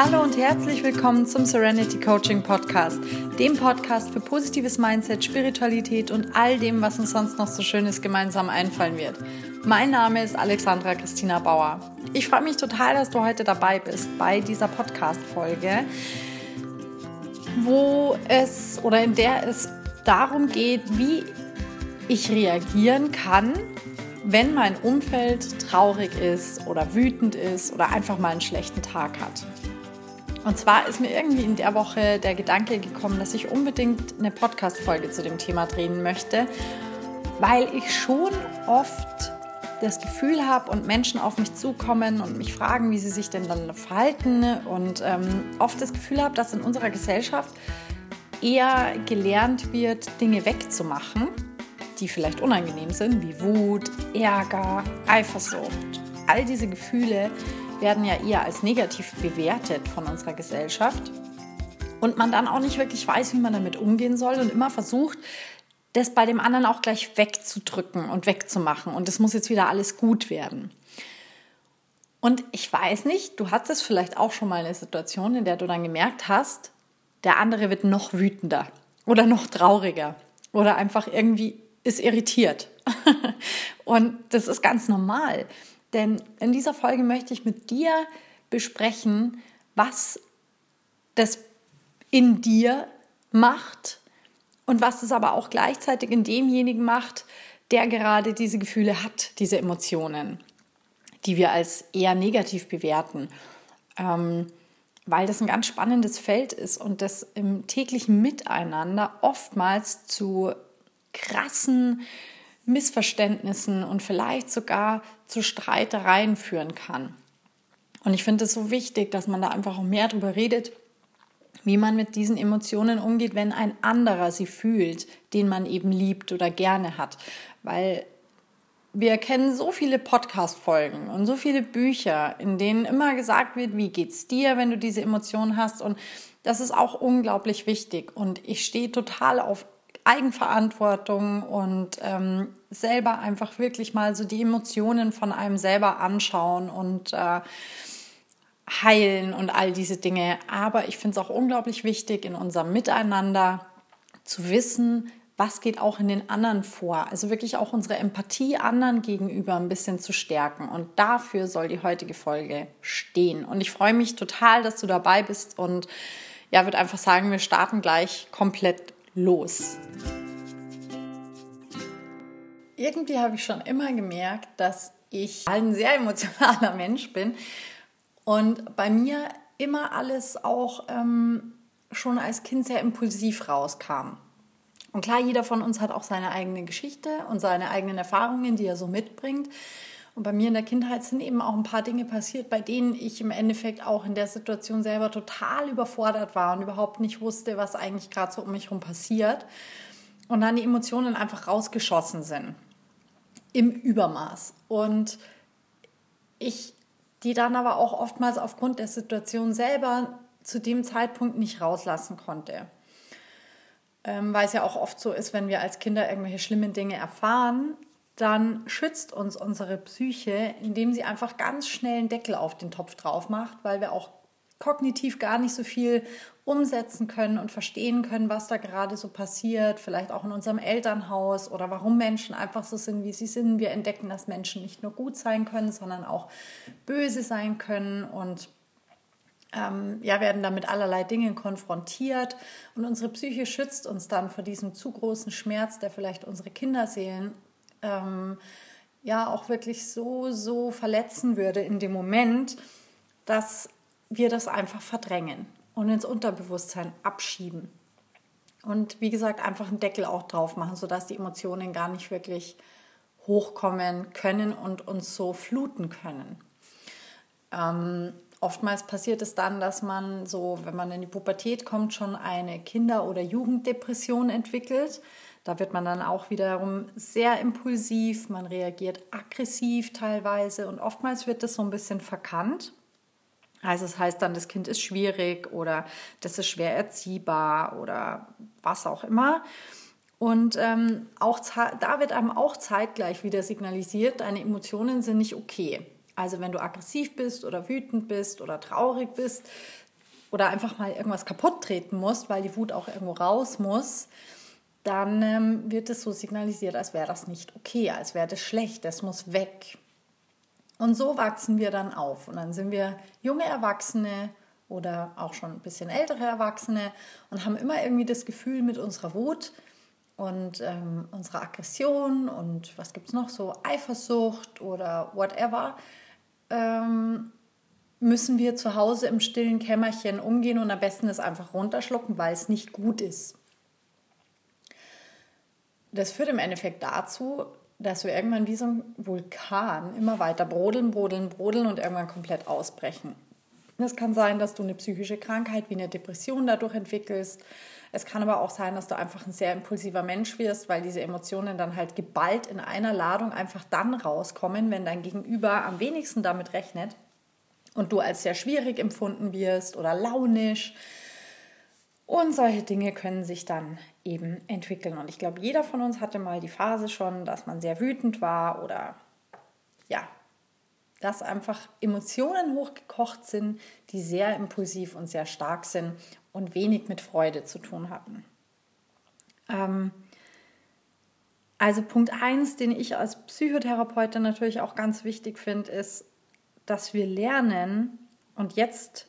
Hallo und herzlich willkommen zum Serenity Coaching Podcast, dem Podcast für positives Mindset, Spiritualität und all dem, was uns sonst noch so Schönes gemeinsam einfallen wird. Mein Name ist Alexandra Christina Bauer. Ich freue mich total, dass du heute dabei bist bei dieser Podcast-Folge, wo es oder in der es darum geht, wie ich reagieren kann, wenn mein Umfeld traurig ist oder wütend ist oder einfach mal einen schlechten Tag hat. Und zwar ist mir irgendwie in der Woche der Gedanke gekommen, dass ich unbedingt eine Podcast-Folge zu dem Thema drehen möchte, weil ich schon oft das Gefühl habe und Menschen auf mich zukommen und mich fragen, wie sie sich denn dann verhalten und ähm, oft das Gefühl habe, dass in unserer Gesellschaft eher gelernt wird, Dinge wegzumachen, die vielleicht unangenehm sind, wie Wut, Ärger, Eifersucht, all diese Gefühle, werden ja eher als negativ bewertet von unserer Gesellschaft und man dann auch nicht wirklich weiß, wie man damit umgehen soll und immer versucht, das bei dem anderen auch gleich wegzudrücken und wegzumachen und es muss jetzt wieder alles gut werden. Und ich weiß nicht, du hattest vielleicht auch schon mal eine Situation, in der du dann gemerkt hast, der andere wird noch wütender oder noch trauriger oder einfach irgendwie ist irritiert. und das ist ganz normal. Denn in dieser Folge möchte ich mit dir besprechen, was das in dir macht und was es aber auch gleichzeitig in demjenigen macht, der gerade diese Gefühle hat, diese Emotionen, die wir als eher negativ bewerten. Ähm, weil das ein ganz spannendes Feld ist und das im täglichen Miteinander oftmals zu krassen Missverständnissen und vielleicht sogar zu Streitereien führen kann. Und ich finde es so wichtig, dass man da einfach auch mehr darüber redet, wie man mit diesen Emotionen umgeht, wenn ein anderer sie fühlt, den man eben liebt oder gerne hat. Weil wir kennen so viele Podcast-Folgen und so viele Bücher, in denen immer gesagt wird, wie geht's dir, wenn du diese Emotionen hast. Und das ist auch unglaublich wichtig. Und ich stehe total auf Eigenverantwortung und ähm, selber einfach wirklich mal so die Emotionen von einem selber anschauen und äh, heilen und all diese Dinge. Aber ich finde es auch unglaublich wichtig in unserem Miteinander zu wissen, was geht auch in den anderen vor. Also wirklich auch unsere Empathie anderen gegenüber ein bisschen zu stärken. Und dafür soll die heutige Folge stehen. Und ich freue mich total, dass du dabei bist und ja, würde einfach sagen, wir starten gleich komplett los. Irgendwie habe ich schon immer gemerkt, dass ich ein sehr emotionaler Mensch bin und bei mir immer alles auch ähm, schon als Kind sehr impulsiv rauskam. Und klar, jeder von uns hat auch seine eigene Geschichte und seine eigenen Erfahrungen, die er so mitbringt. Und bei mir in der Kindheit sind eben auch ein paar Dinge passiert, bei denen ich im Endeffekt auch in der Situation selber total überfordert war und überhaupt nicht wusste, was eigentlich gerade so um mich herum passiert. Und dann die Emotionen einfach rausgeschossen sind. Im Übermaß. Und ich die dann aber auch oftmals aufgrund der Situation selber zu dem Zeitpunkt nicht rauslassen konnte. Ähm, weil es ja auch oft so ist, wenn wir als Kinder irgendwelche schlimmen Dinge erfahren, dann schützt uns unsere Psyche, indem sie einfach ganz schnell einen Deckel auf den Topf drauf macht, weil wir auch kognitiv gar nicht so viel umsetzen können und verstehen können, was da gerade so passiert, vielleicht auch in unserem Elternhaus oder warum Menschen einfach so sind, wie sie sind. Wir entdecken, dass Menschen nicht nur gut sein können, sondern auch böse sein können und ähm, ja, werden damit allerlei Dingen konfrontiert und unsere Psyche schützt uns dann vor diesem zu großen Schmerz, der vielleicht unsere Kinderseelen ähm, ja auch wirklich so, so verletzen würde in dem Moment, dass wir das einfach verdrängen und ins Unterbewusstsein abschieben. Und wie gesagt, einfach einen Deckel auch drauf machen, sodass die Emotionen gar nicht wirklich hochkommen können und uns so fluten können. Ähm, oftmals passiert es dann, dass man so, wenn man in die Pubertät kommt, schon eine Kinder- oder Jugenddepression entwickelt. Da wird man dann auch wiederum sehr impulsiv, man reagiert aggressiv teilweise und oftmals wird das so ein bisschen verkannt. Also es das heißt dann, das Kind ist schwierig oder das ist schwer erziehbar oder was auch immer. Und ähm, auch da wird einem auch zeitgleich wieder signalisiert, deine Emotionen sind nicht okay. Also wenn du aggressiv bist oder wütend bist oder traurig bist, oder einfach mal irgendwas kaputt treten musst, weil die Wut auch irgendwo raus muss, dann ähm, wird es so signalisiert, als wäre das nicht okay, als wäre das schlecht, das muss weg. Und so wachsen wir dann auf. Und dann sind wir junge Erwachsene oder auch schon ein bisschen ältere Erwachsene und haben immer irgendwie das Gefühl mit unserer Wut und ähm, unserer Aggression und was gibt es noch so, Eifersucht oder whatever, ähm, müssen wir zu Hause im stillen Kämmerchen umgehen und am besten es einfach runterschlucken, weil es nicht gut ist. Das führt im Endeffekt dazu, dass wir irgendwann wie so ein Vulkan immer weiter brodeln, brodeln, brodeln und irgendwann komplett ausbrechen. Es kann sein, dass du eine psychische Krankheit wie eine Depression dadurch entwickelst. Es kann aber auch sein, dass du einfach ein sehr impulsiver Mensch wirst, weil diese Emotionen dann halt geballt in einer Ladung einfach dann rauskommen, wenn dein Gegenüber am wenigsten damit rechnet und du als sehr schwierig empfunden wirst oder launisch. Und solche Dinge können sich dann eben entwickeln. Und ich glaube, jeder von uns hatte mal die Phase schon, dass man sehr wütend war oder ja, dass einfach Emotionen hochgekocht sind, die sehr impulsiv und sehr stark sind und wenig mit Freude zu tun hatten. Ähm, also Punkt 1, den ich als Psychotherapeutin natürlich auch ganz wichtig finde, ist, dass wir lernen und jetzt,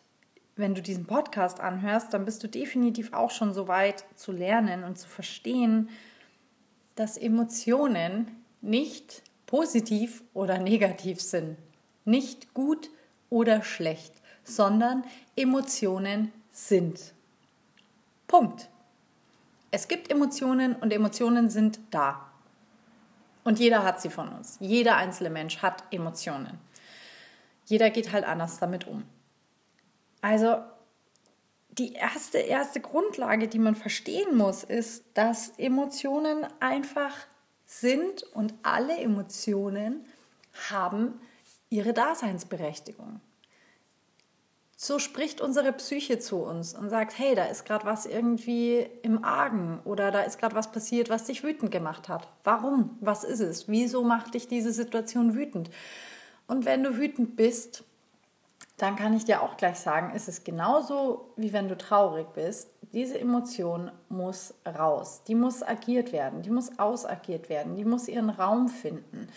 wenn du diesen Podcast anhörst, dann bist du definitiv auch schon so weit zu lernen und zu verstehen, dass Emotionen nicht positiv oder negativ sind, nicht gut oder schlecht, sondern Emotionen sind. Punkt. Es gibt Emotionen und Emotionen sind da. Und jeder hat sie von uns. Jeder einzelne Mensch hat Emotionen. Jeder geht halt anders damit um. Also die erste, erste Grundlage, die man verstehen muss, ist, dass Emotionen einfach sind und alle Emotionen haben ihre Daseinsberechtigung. So spricht unsere Psyche zu uns und sagt, hey, da ist gerade was irgendwie im Argen oder da ist gerade was passiert, was dich wütend gemacht hat. Warum? Was ist es? Wieso macht dich diese Situation wütend? Und wenn du wütend bist, dann kann ich dir auch gleich sagen, ist es genauso wie wenn du traurig bist. Diese Emotion muss raus, die muss agiert werden, die muss ausagiert werden, die muss ihren Raum finden.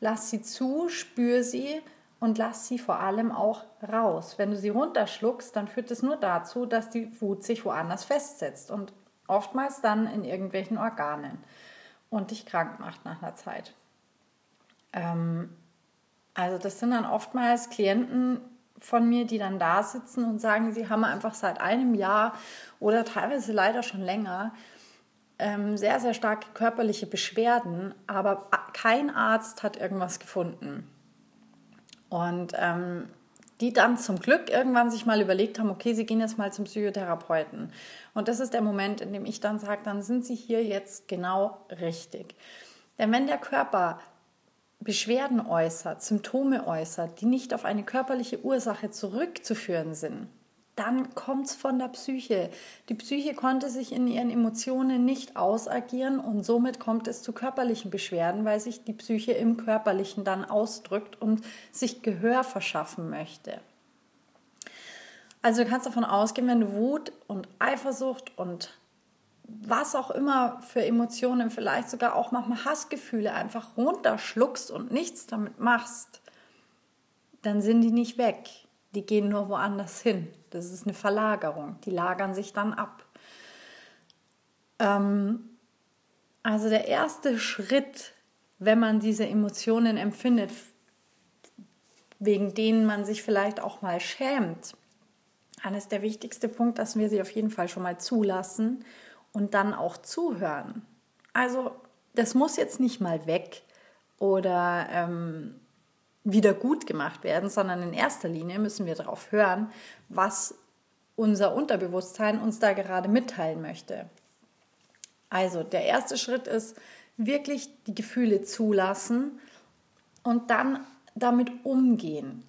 Lass sie zu, spür sie und lass sie vor allem auch raus. Wenn du sie runterschluckst, dann führt es nur dazu, dass die Wut sich woanders festsetzt und oftmals dann in irgendwelchen Organen und dich krank macht nach einer Zeit. Ähm, also das sind dann oftmals Klienten von mir, die dann da sitzen und sagen, sie haben einfach seit einem Jahr oder teilweise leider schon länger ähm, sehr, sehr starke körperliche Beschwerden, aber kein Arzt hat irgendwas gefunden. Und ähm, die dann zum Glück irgendwann sich mal überlegt haben, okay, sie gehen jetzt mal zum Psychotherapeuten. Und das ist der Moment, in dem ich dann sage, dann sind sie hier jetzt genau richtig. Denn wenn der Körper Beschwerden äußert, Symptome äußert, die nicht auf eine körperliche Ursache zurückzuführen sind, dann kommt es von der Psyche. Die Psyche konnte sich in ihren Emotionen nicht ausagieren und somit kommt es zu körperlichen Beschwerden, weil sich die Psyche im Körperlichen dann ausdrückt und sich Gehör verschaffen möchte. Also du kannst davon ausgehen, wenn du Wut und Eifersucht und was auch immer für Emotionen, vielleicht sogar auch manchmal Hassgefühle einfach runterschluckst und nichts damit machst, dann sind die nicht weg. Die gehen nur woanders hin. Das ist eine Verlagerung. Die lagern sich dann ab. Ähm, also der erste Schritt, wenn man diese Emotionen empfindet, wegen denen man sich vielleicht auch mal schämt, dann ist der wichtigste Punkt, dass wir sie auf jeden Fall schon mal zulassen und dann auch zuhören. Also das muss jetzt nicht mal weg oder ähm, wieder gut gemacht werden, sondern in erster Linie müssen wir darauf hören, was unser Unterbewusstsein uns da gerade mitteilen möchte. Also der erste Schritt ist wirklich die Gefühle zulassen und dann damit umgehen.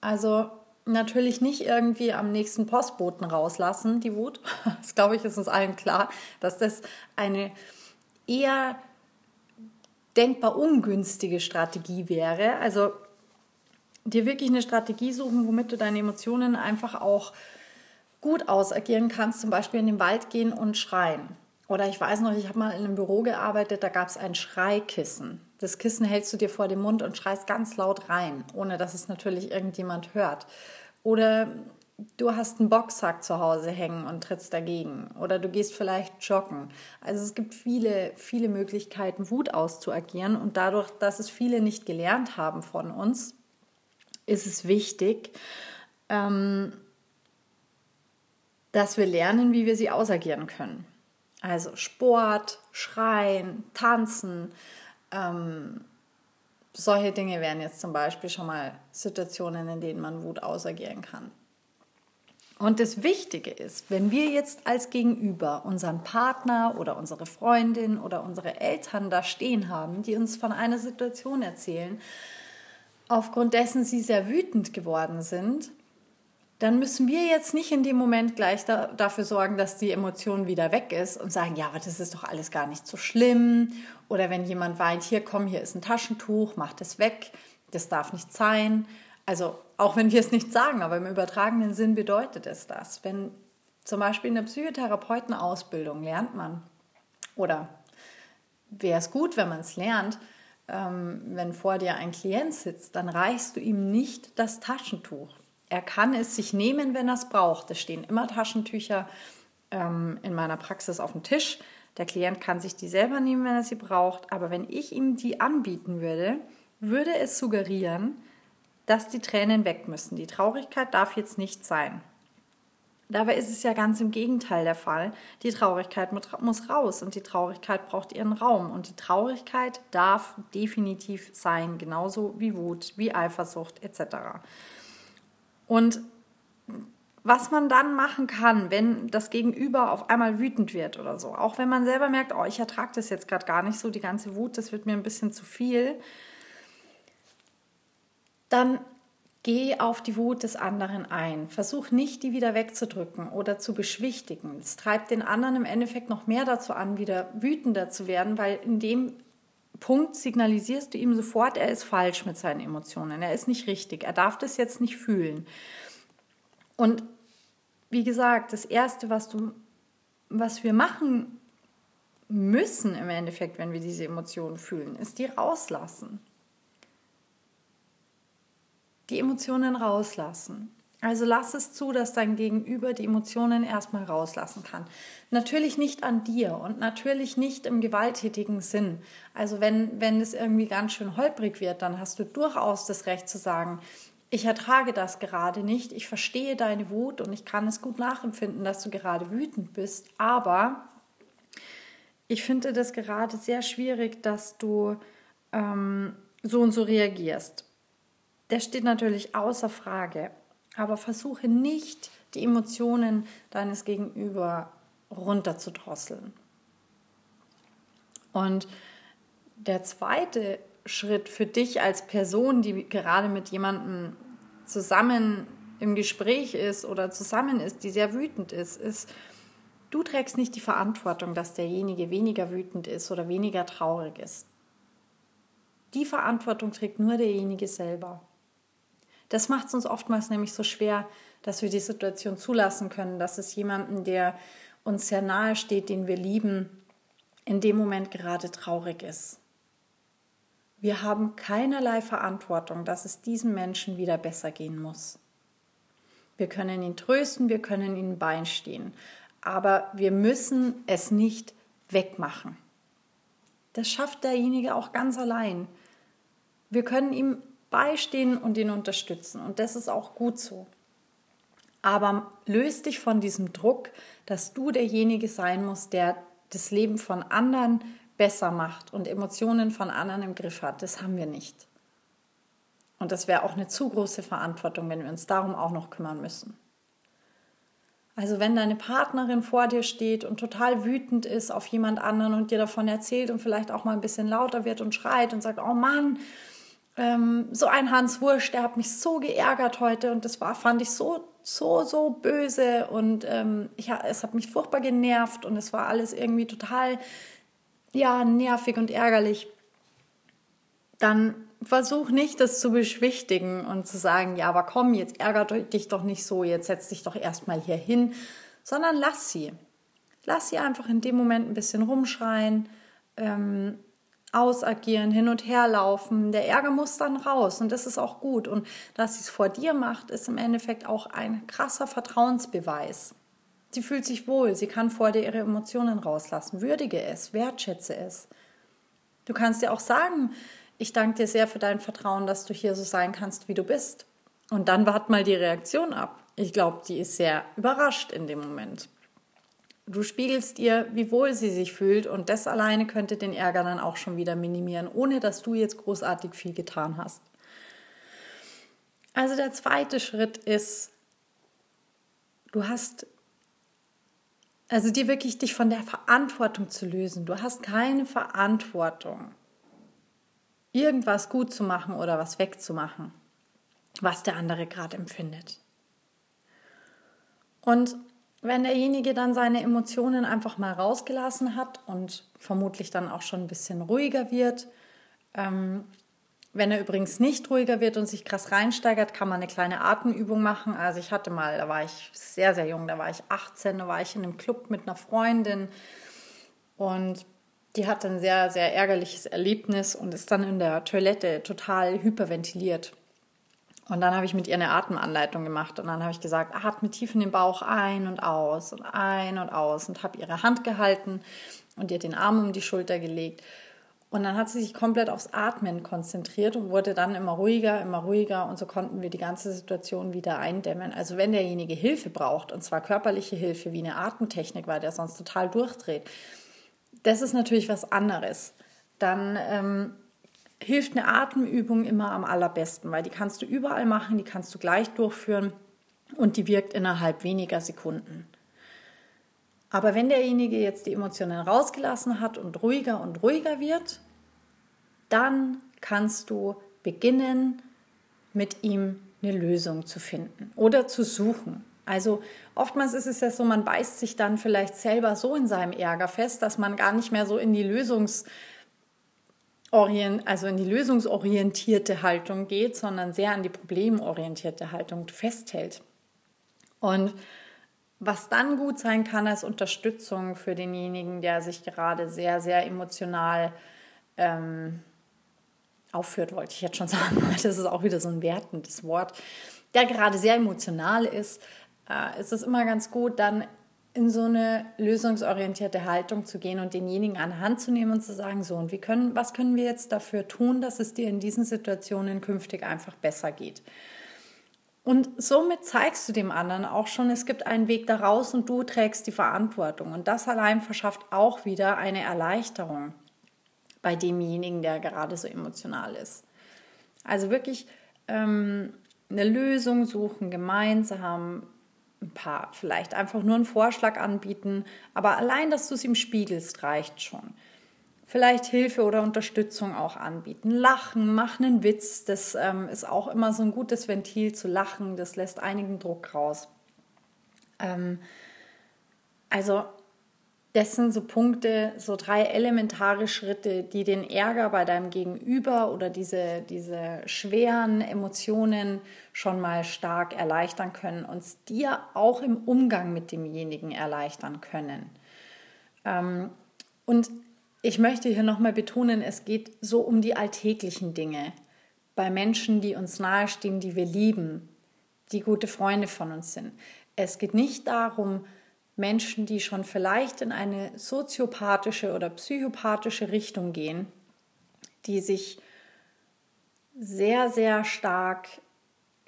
Also natürlich nicht irgendwie am nächsten Postboten rauslassen, die Wut. Das glaube ich, ist uns allen klar, dass das eine eher denkbar ungünstige Strategie wäre. Also dir wirklich eine Strategie suchen, womit du deine Emotionen einfach auch gut ausagieren kannst, zum Beispiel in den Wald gehen und schreien. Oder ich weiß noch, ich habe mal in einem Büro gearbeitet, da gab es ein Schreikissen. Das Kissen hältst du dir vor den Mund und schreist ganz laut rein, ohne dass es natürlich irgendjemand hört. Oder du hast einen Boxsack zu Hause hängen und trittst dagegen. Oder du gehst vielleicht joggen. Also es gibt viele, viele Möglichkeiten, Wut auszuagieren. Und dadurch, dass es viele nicht gelernt haben von uns, ist es wichtig, ähm, dass wir lernen, wie wir sie ausagieren können. Also Sport, Schreien, Tanzen, ähm, solche Dinge wären jetzt zum Beispiel schon mal Situationen, in denen man Wut ausagieren kann. Und das Wichtige ist, wenn wir jetzt als Gegenüber unseren Partner oder unsere Freundin oder unsere Eltern da stehen haben, die uns von einer Situation erzählen, aufgrund dessen sie sehr wütend geworden sind, dann müssen wir jetzt nicht in dem Moment gleich da, dafür sorgen, dass die Emotion wieder weg ist und sagen, ja, aber das ist doch alles gar nicht so schlimm. Oder wenn jemand weint, hier komm, hier ist ein Taschentuch, mach das weg, das darf nicht sein. Also auch wenn wir es nicht sagen, aber im übertragenen Sinn bedeutet es das. Wenn zum Beispiel in der Psychotherapeutenausbildung lernt man, oder wäre es gut, wenn man es lernt, ähm, wenn vor dir ein Klient sitzt, dann reichst du ihm nicht das Taschentuch. Er kann es sich nehmen, wenn er es braucht. Es stehen immer Taschentücher ähm, in meiner Praxis auf dem Tisch. Der Klient kann sich die selber nehmen, wenn er sie braucht. Aber wenn ich ihm die anbieten würde, würde es suggerieren, dass die Tränen weg müssen. Die Traurigkeit darf jetzt nicht sein. Dabei ist es ja ganz im Gegenteil der Fall. Die Traurigkeit muss raus und die Traurigkeit braucht ihren Raum. Und die Traurigkeit darf definitiv sein, genauso wie Wut, wie Eifersucht etc. Und was man dann machen kann, wenn das Gegenüber auf einmal wütend wird oder so, auch wenn man selber merkt, oh, ich ertrage das jetzt gerade gar nicht so, die ganze Wut, das wird mir ein bisschen zu viel, dann geh auf die Wut des anderen ein. Versuch nicht, die wieder wegzudrücken oder zu beschwichtigen. Es treibt den anderen im Endeffekt noch mehr dazu an, wieder wütender zu werden, weil in dem Punkt signalisierst du ihm sofort, er ist falsch mit seinen Emotionen, er ist nicht richtig, er darf das jetzt nicht fühlen. Und wie gesagt, das Erste, was, du, was wir machen müssen im Endeffekt, wenn wir diese Emotionen fühlen, ist die rauslassen die Emotionen rauslassen. Also lass es zu, dass dein Gegenüber die Emotionen erstmal rauslassen kann. Natürlich nicht an dir und natürlich nicht im gewalttätigen Sinn. Also wenn, wenn es irgendwie ganz schön holprig wird, dann hast du durchaus das Recht zu sagen, ich ertrage das gerade nicht, ich verstehe deine Wut und ich kann es gut nachempfinden, dass du gerade wütend bist, aber ich finde das gerade sehr schwierig, dass du ähm, so und so reagierst der steht natürlich außer Frage. Aber versuche nicht, die Emotionen deines Gegenüber runterzudrosseln. Und der zweite Schritt für dich als Person, die gerade mit jemandem zusammen im Gespräch ist oder zusammen ist, die sehr wütend ist, ist, du trägst nicht die Verantwortung, dass derjenige weniger wütend ist oder weniger traurig ist. Die Verantwortung trägt nur derjenige selber. Das macht es uns oftmals nämlich so schwer, dass wir die Situation zulassen können, dass es jemanden, der uns sehr nahe steht, den wir lieben, in dem Moment gerade traurig ist. Wir haben keinerlei Verantwortung, dass es diesem Menschen wieder besser gehen muss. Wir können ihn trösten, wir können ihm beistehen, aber wir müssen es nicht wegmachen. Das schafft derjenige auch ganz allein. Wir können ihm beistehen und ihn unterstützen. Und das ist auch gut so. Aber löst dich von diesem Druck, dass du derjenige sein musst, der das Leben von anderen besser macht und Emotionen von anderen im Griff hat. Das haben wir nicht. Und das wäre auch eine zu große Verantwortung, wenn wir uns darum auch noch kümmern müssen. Also wenn deine Partnerin vor dir steht und total wütend ist auf jemand anderen und dir davon erzählt und vielleicht auch mal ein bisschen lauter wird und schreit und sagt, oh Mann, ähm, so ein Hans Wursch, der hat mich so geärgert heute und das war, fand ich so, so, so böse und ähm, ich, es hat mich furchtbar genervt und es war alles irgendwie total, ja, nervig und ärgerlich. Dann versuch nicht, das zu beschwichtigen und zu sagen, ja, aber komm, jetzt ärgert dich doch nicht so, jetzt setz dich doch erstmal hier hin, sondern lass sie. Lass sie einfach in dem Moment ein bisschen rumschreien, ähm, ausagieren, hin und her laufen. Der Ärger muss dann raus und das ist auch gut. Und dass sie es vor dir macht, ist im Endeffekt auch ein krasser Vertrauensbeweis. Sie fühlt sich wohl, sie kann vor dir ihre Emotionen rauslassen. Würdige es, wertschätze es. Du kannst dir auch sagen, ich danke dir sehr für dein Vertrauen, dass du hier so sein kannst, wie du bist. Und dann wart mal die Reaktion ab. Ich glaube, die ist sehr überrascht in dem Moment. Du spiegelst ihr, wie wohl sie sich fühlt und das alleine könnte den Ärger dann auch schon wieder minimieren, ohne dass du jetzt großartig viel getan hast. Also der zweite Schritt ist, du hast also dir wirklich dich von der Verantwortung zu lösen. Du hast keine Verantwortung, irgendwas gut zu machen oder was wegzumachen, was der andere gerade empfindet. Und wenn derjenige dann seine Emotionen einfach mal rausgelassen hat und vermutlich dann auch schon ein bisschen ruhiger wird, ähm, wenn er übrigens nicht ruhiger wird und sich krass reinsteigert, kann man eine kleine Atemübung machen. Also ich hatte mal, da war ich sehr, sehr jung, da war ich 18, da war ich in einem Club mit einer Freundin und die hatte ein sehr, sehr ärgerliches Erlebnis und ist dann in der Toilette total hyperventiliert. Und dann habe ich mit ihr eine Atemanleitung gemacht und dann habe ich gesagt, atme tief in den Bauch ein und aus und ein und aus und habe ihre Hand gehalten und ihr den Arm um die Schulter gelegt und dann hat sie sich komplett aufs Atmen konzentriert und wurde dann immer ruhiger, immer ruhiger und so konnten wir die ganze Situation wieder eindämmen. Also wenn derjenige Hilfe braucht, und zwar körperliche Hilfe wie eine Atemtechnik, weil der sonst total durchdreht, das ist natürlich was anderes. Dann ähm, hilft eine Atemübung immer am allerbesten, weil die kannst du überall machen, die kannst du gleich durchführen und die wirkt innerhalb weniger Sekunden. Aber wenn derjenige jetzt die Emotionen rausgelassen hat und ruhiger und ruhiger wird, dann kannst du beginnen, mit ihm eine Lösung zu finden oder zu suchen. Also oftmals ist es ja so, man beißt sich dann vielleicht selber so in seinem Ärger fest, dass man gar nicht mehr so in die Lösungs also in die lösungsorientierte Haltung geht, sondern sehr an die problemorientierte Haltung festhält. Und was dann gut sein kann als Unterstützung für denjenigen, der sich gerade sehr, sehr emotional ähm, aufführt, wollte ich jetzt schon sagen. Das ist auch wieder so ein wertendes Wort. Der gerade sehr emotional ist, äh, ist es immer ganz gut, dann in so eine lösungsorientierte Haltung zu gehen und denjenigen an Hand zu nehmen und zu sagen, so, und wie können, was können wir jetzt dafür tun, dass es dir in diesen Situationen künftig einfach besser geht? Und somit zeigst du dem anderen auch schon, es gibt einen Weg daraus und du trägst die Verantwortung. Und das allein verschafft auch wieder eine Erleichterung bei demjenigen, der gerade so emotional ist. Also wirklich ähm, eine Lösung suchen, gemeinsam ein paar, vielleicht einfach nur einen Vorschlag anbieten, aber allein, dass du es ihm spiegelst, reicht schon vielleicht Hilfe oder Unterstützung auch anbieten. Lachen, machen einen Witz, das ähm, ist auch immer so ein gutes Ventil zu lachen, das lässt einigen Druck raus. Ähm, also das sind so Punkte, so drei elementare Schritte, die den Ärger bei deinem Gegenüber oder diese, diese schweren Emotionen schon mal stark erleichtern können und es dir auch im Umgang mit demjenigen erleichtern können. Ähm, und ich möchte hier nochmal betonen, es geht so um die alltäglichen Dinge. Bei Menschen, die uns nahestehen, die wir lieben, die gute Freunde von uns sind. Es geht nicht darum, Menschen, die schon vielleicht in eine soziopathische oder psychopathische Richtung gehen, die sich sehr, sehr stark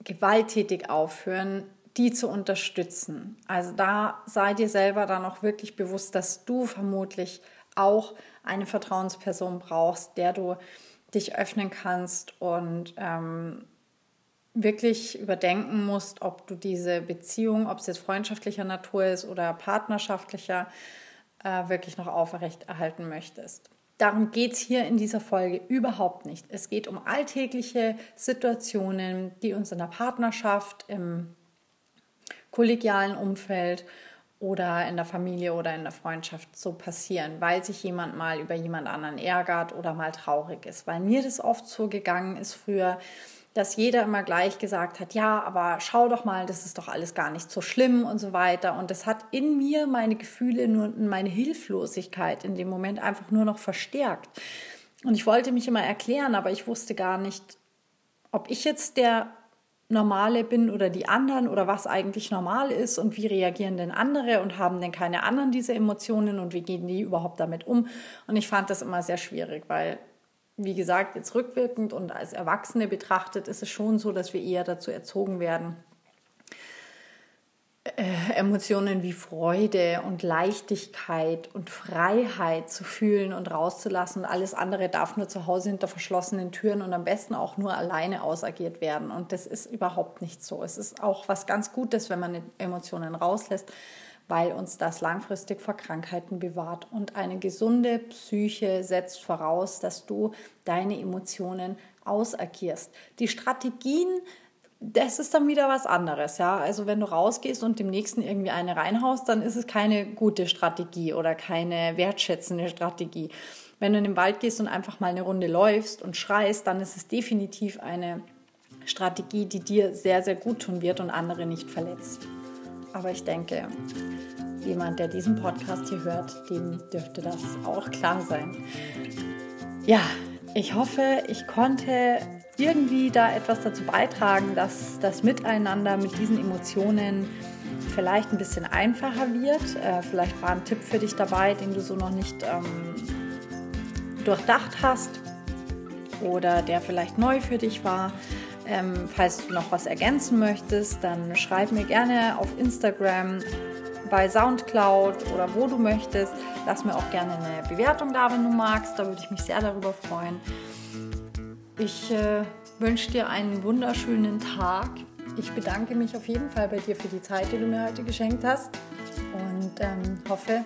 gewalttätig aufhören, die zu unterstützen. Also da sei dir selber dann auch wirklich bewusst, dass du vermutlich auch eine Vertrauensperson brauchst, der du dich öffnen kannst und ähm, wirklich überdenken musst, ob du diese Beziehung, ob es jetzt freundschaftlicher Natur ist oder partnerschaftlicher, äh, wirklich noch aufrechterhalten möchtest. Darum geht es hier in dieser Folge überhaupt nicht. Es geht um alltägliche Situationen, die uns in der Partnerschaft, im kollegialen Umfeld oder in der Familie oder in der Freundschaft so passieren, weil sich jemand mal über jemand anderen ärgert oder mal traurig ist. Weil mir das oft so gegangen ist früher, dass jeder immer gleich gesagt hat, ja, aber schau doch mal, das ist doch alles gar nicht so schlimm und so weiter. Und das hat in mir meine Gefühle nur meine Hilflosigkeit in dem Moment einfach nur noch verstärkt. Und ich wollte mich immer erklären, aber ich wusste gar nicht, ob ich jetzt der Normale bin oder die anderen oder was eigentlich normal ist und wie reagieren denn andere und haben denn keine anderen diese Emotionen und wie gehen die überhaupt damit um. Und ich fand das immer sehr schwierig, weil, wie gesagt, jetzt rückwirkend und als Erwachsene betrachtet ist es schon so, dass wir eher dazu erzogen werden, äh, Emotionen wie Freude und Leichtigkeit und Freiheit zu fühlen und rauszulassen. Und alles andere darf nur zu Hause hinter verschlossenen Türen und am besten auch nur alleine ausagiert werden. Und das ist überhaupt nicht so. Es ist auch was ganz Gutes, wenn man Emotionen rauslässt, weil uns das langfristig vor Krankheiten bewahrt. Und eine gesunde Psyche setzt voraus, dass du deine Emotionen ausagierst. Die Strategien, das ist dann wieder was anderes, ja. Also wenn du rausgehst und dem nächsten irgendwie eine reinhaust, dann ist es keine gute Strategie oder keine wertschätzende Strategie. Wenn du in den Wald gehst und einfach mal eine Runde läufst und schreist, dann ist es definitiv eine Strategie, die dir sehr, sehr gut tun wird und andere nicht verletzt. Aber ich denke, jemand, der diesen Podcast hier hört, dem dürfte das auch klar sein. Ja, ich hoffe, ich konnte irgendwie da etwas dazu beitragen, dass das Miteinander mit diesen Emotionen vielleicht ein bisschen einfacher wird. Äh, vielleicht war ein Tipp für dich dabei, den du so noch nicht ähm, durchdacht hast oder der vielleicht neu für dich war. Ähm, falls du noch was ergänzen möchtest, dann schreib mir gerne auf Instagram, bei Soundcloud oder wo du möchtest. Lass mir auch gerne eine Bewertung da, wenn du magst. Da würde ich mich sehr darüber freuen. Ich äh, wünsche dir einen wunderschönen Tag. Ich bedanke mich auf jeden Fall bei dir für die Zeit, die du mir heute geschenkt hast und ähm, hoffe,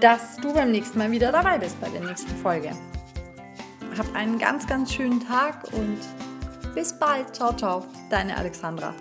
dass du beim nächsten Mal wieder dabei bist bei der nächsten Folge. Hab einen ganz, ganz schönen Tag und bis bald. Ciao, ciao. Deine Alexandra.